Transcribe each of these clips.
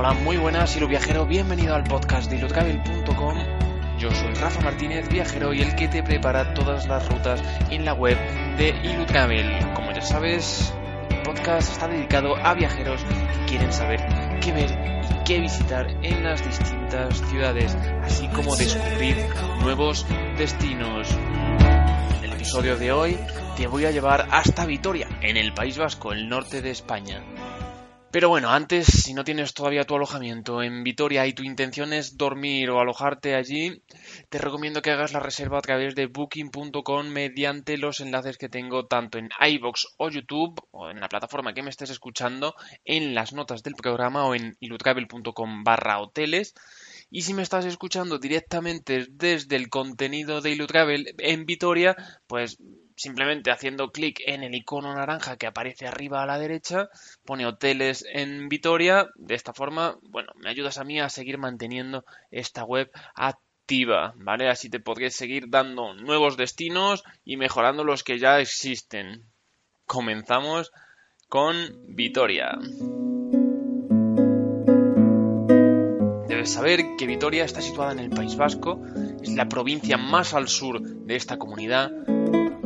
Hola, muy buenas, Ilu Viajero, bienvenido al podcast de ilutravel.com. Yo soy Rafa Martínez, viajero y el que te prepara todas las rutas en la web de Ilutravel. Como ya sabes, el podcast está dedicado a viajeros que quieren saber qué ver y qué visitar en las distintas ciudades, así como descubrir nuevos destinos. En el episodio de hoy te voy a llevar hasta Vitoria, en el País Vasco, el norte de España. Pero bueno, antes, si no tienes todavía tu alojamiento en Vitoria y tu intención es dormir o alojarte allí, te recomiendo que hagas la reserva a través de booking.com mediante los enlaces que tengo tanto en iBox o YouTube o en la plataforma que me estés escuchando, en las notas del programa o en ilutravel.com barra hoteles. Y si me estás escuchando directamente desde el contenido de Ilutravel en Vitoria, pues simplemente haciendo clic en el icono naranja que aparece arriba a la derecha, pone hoteles en Vitoria. De esta forma, bueno, me ayudas a mí a seguir manteniendo esta web activa, ¿vale? Así te podré seguir dando nuevos destinos y mejorando los que ya existen. Comenzamos con Vitoria. Debes saber que Vitoria está situada en el País Vasco, es la provincia más al sur de esta comunidad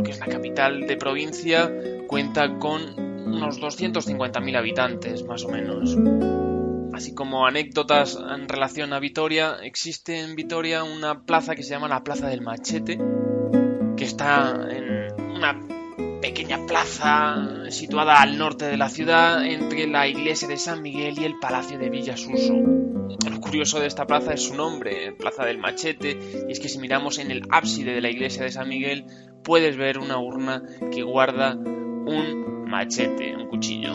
que es la capital de provincia, cuenta con unos 250.000 habitantes, más o menos. Así como anécdotas en relación a Vitoria, existe en Vitoria una plaza que se llama la Plaza del Machete, que está en una pequeña plaza situada al norte de la ciudad entre la iglesia de San Miguel y el Palacio de Villasuso. Lo curioso de esta plaza es su nombre, Plaza del Machete, y es que si miramos en el ábside de la iglesia de San Miguel puedes ver una urna que guarda un machete, un cuchillo.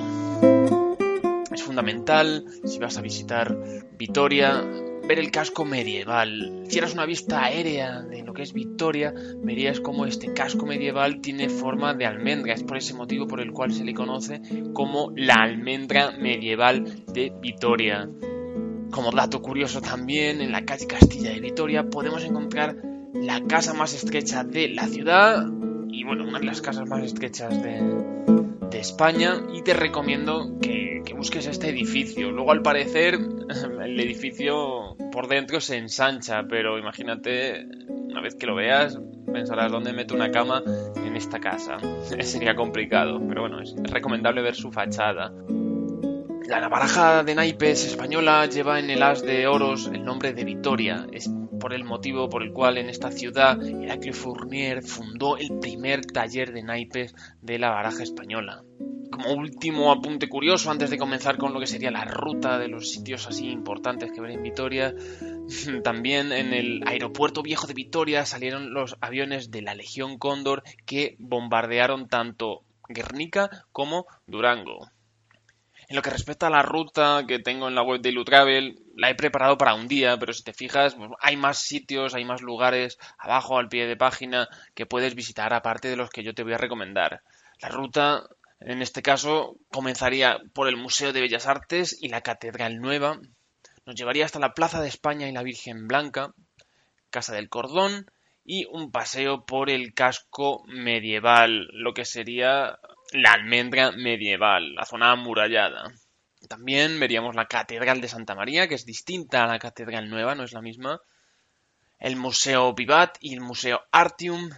Es fundamental, si vas a visitar Vitoria, ver el casco medieval. Si eras una vista aérea de lo que es Vitoria, verías cómo este casco medieval tiene forma de almendra. Es por ese motivo por el cual se le conoce como la almendra medieval de Vitoria. Como dato curioso también, en la calle Castilla de Vitoria podemos encontrar la casa más estrecha de la ciudad y bueno, una de las casas más estrechas de, España y te recomiendo que, que, busques este edificio. Luego al parecer el edificio por dentro se ensancha, pero imagínate, una vez que lo veas, pensarás dónde meto una cama en esta casa. Sería complicado, pero bueno, es recomendable ver su fachada. La navaraja de naipes española lleva en el as de oros el nombre de Vitoria. Por el motivo por el cual en esta ciudad Heraclio Fournier fundó el primer taller de naipes de la baraja española. Como último apunte curioso, antes de comenzar con lo que sería la ruta de los sitios así importantes que ver en Vitoria, también en el aeropuerto viejo de Vitoria salieron los aviones de la Legión Cóndor que bombardearon tanto Guernica como Durango. En lo que respecta a la ruta que tengo en la web de Ilutravel, la he preparado para un día, pero si te fijas, pues, hay más sitios, hay más lugares abajo al pie de página que puedes visitar aparte de los que yo te voy a recomendar. La ruta, en este caso, comenzaría por el Museo de Bellas Artes y la Catedral Nueva. Nos llevaría hasta la Plaza de España y la Virgen Blanca, Casa del Cordón y un paseo por el casco medieval, lo que sería la almendra medieval, la zona amurallada. También veríamos la Catedral de Santa María, que es distinta a la Catedral Nueva, no es la misma. El Museo Vivat y el Museo Artium.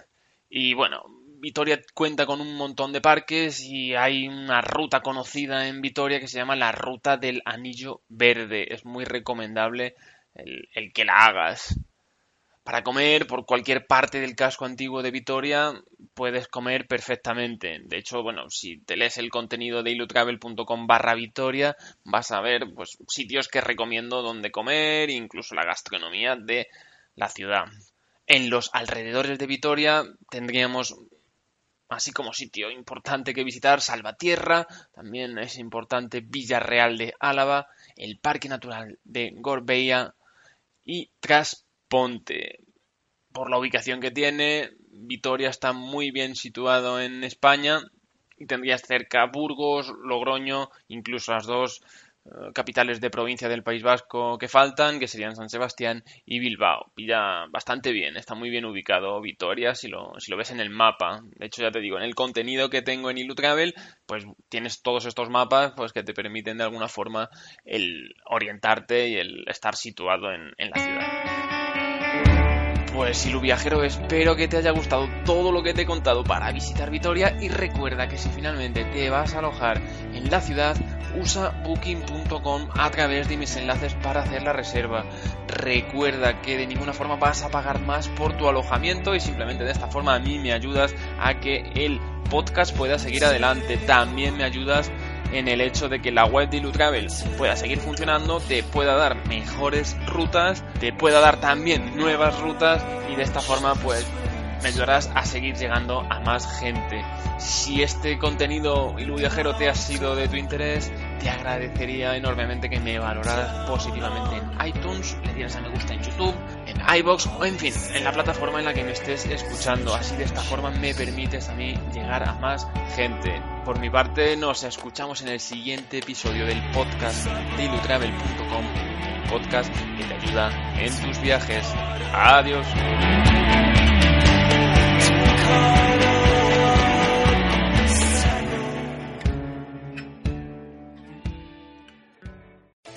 Y bueno, Vitoria cuenta con un montón de parques y hay una ruta conocida en Vitoria que se llama la Ruta del Anillo Verde. Es muy recomendable el, el que la hagas. Para comer por cualquier parte del casco antiguo de Vitoria puedes comer perfectamente. De hecho, bueno, si te lees el contenido de ilutravel.com barra Vitoria, vas a ver pues, sitios que recomiendo donde comer, incluso la gastronomía de la ciudad. En los alrededores de Vitoria tendríamos así como sitio importante que visitar, Salvatierra, también es importante Villarreal de Álava, el Parque Natural de Gorbea y Trasponte. Por la ubicación que tiene, Vitoria está muy bien situado en España y tendrías cerca Burgos, Logroño, incluso las dos eh, capitales de provincia del País Vasco que faltan, que serían San Sebastián y Bilbao. Pilla bastante bien, está muy bien ubicado Vitoria si lo, si lo ves en el mapa. De hecho, ya te digo, en el contenido que tengo en Ilutravel, pues tienes todos estos mapas pues que te permiten de alguna forma el orientarte y el estar situado en la ciudad. Pues Ilu Viajero, espero que te haya gustado todo lo que te he contado para visitar Vitoria y recuerda que si finalmente te vas a alojar en la ciudad, usa booking.com a través de mis enlaces para hacer la reserva. Recuerda que de ninguna forma vas a pagar más por tu alojamiento y simplemente de esta forma a mí me ayudas a que el podcast pueda seguir adelante. También me ayudas en el hecho de que la web de Ilutravel pueda seguir funcionando, te pueda dar mejores rutas, te pueda dar también nuevas rutas y de esta forma pues me ayudarás a seguir llegando a más gente. Si este contenido Ilu Viajero te ha sido de tu interés, te agradecería enormemente que me valoraras positivamente en iTunes, le dieras a me gusta en YouTube, en iBox o en fin, en la plataforma en la que me estés escuchando. Así de esta forma me permites a mí llegar a más gente. Por mi parte, nos escuchamos en el siguiente episodio del podcast de ilutravel.com, podcast que te ayuda en tus viajes. Adiós.